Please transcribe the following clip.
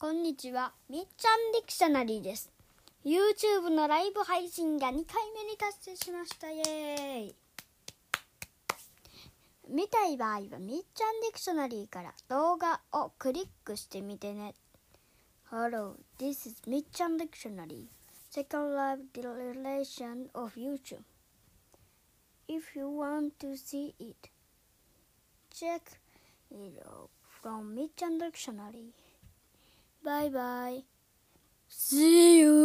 こんにちは、みっちゃんディクショナリーです。YouTube のライブ配信が2回目に達成しました。イエーイ見たい場合はみっちゃんディクショナリーから動画をクリックしてみてね。Hello, this is みっちゃんディクショナリー Second live relation of YouTube. If you want to see it, check it out from みっ Bye bye. See you.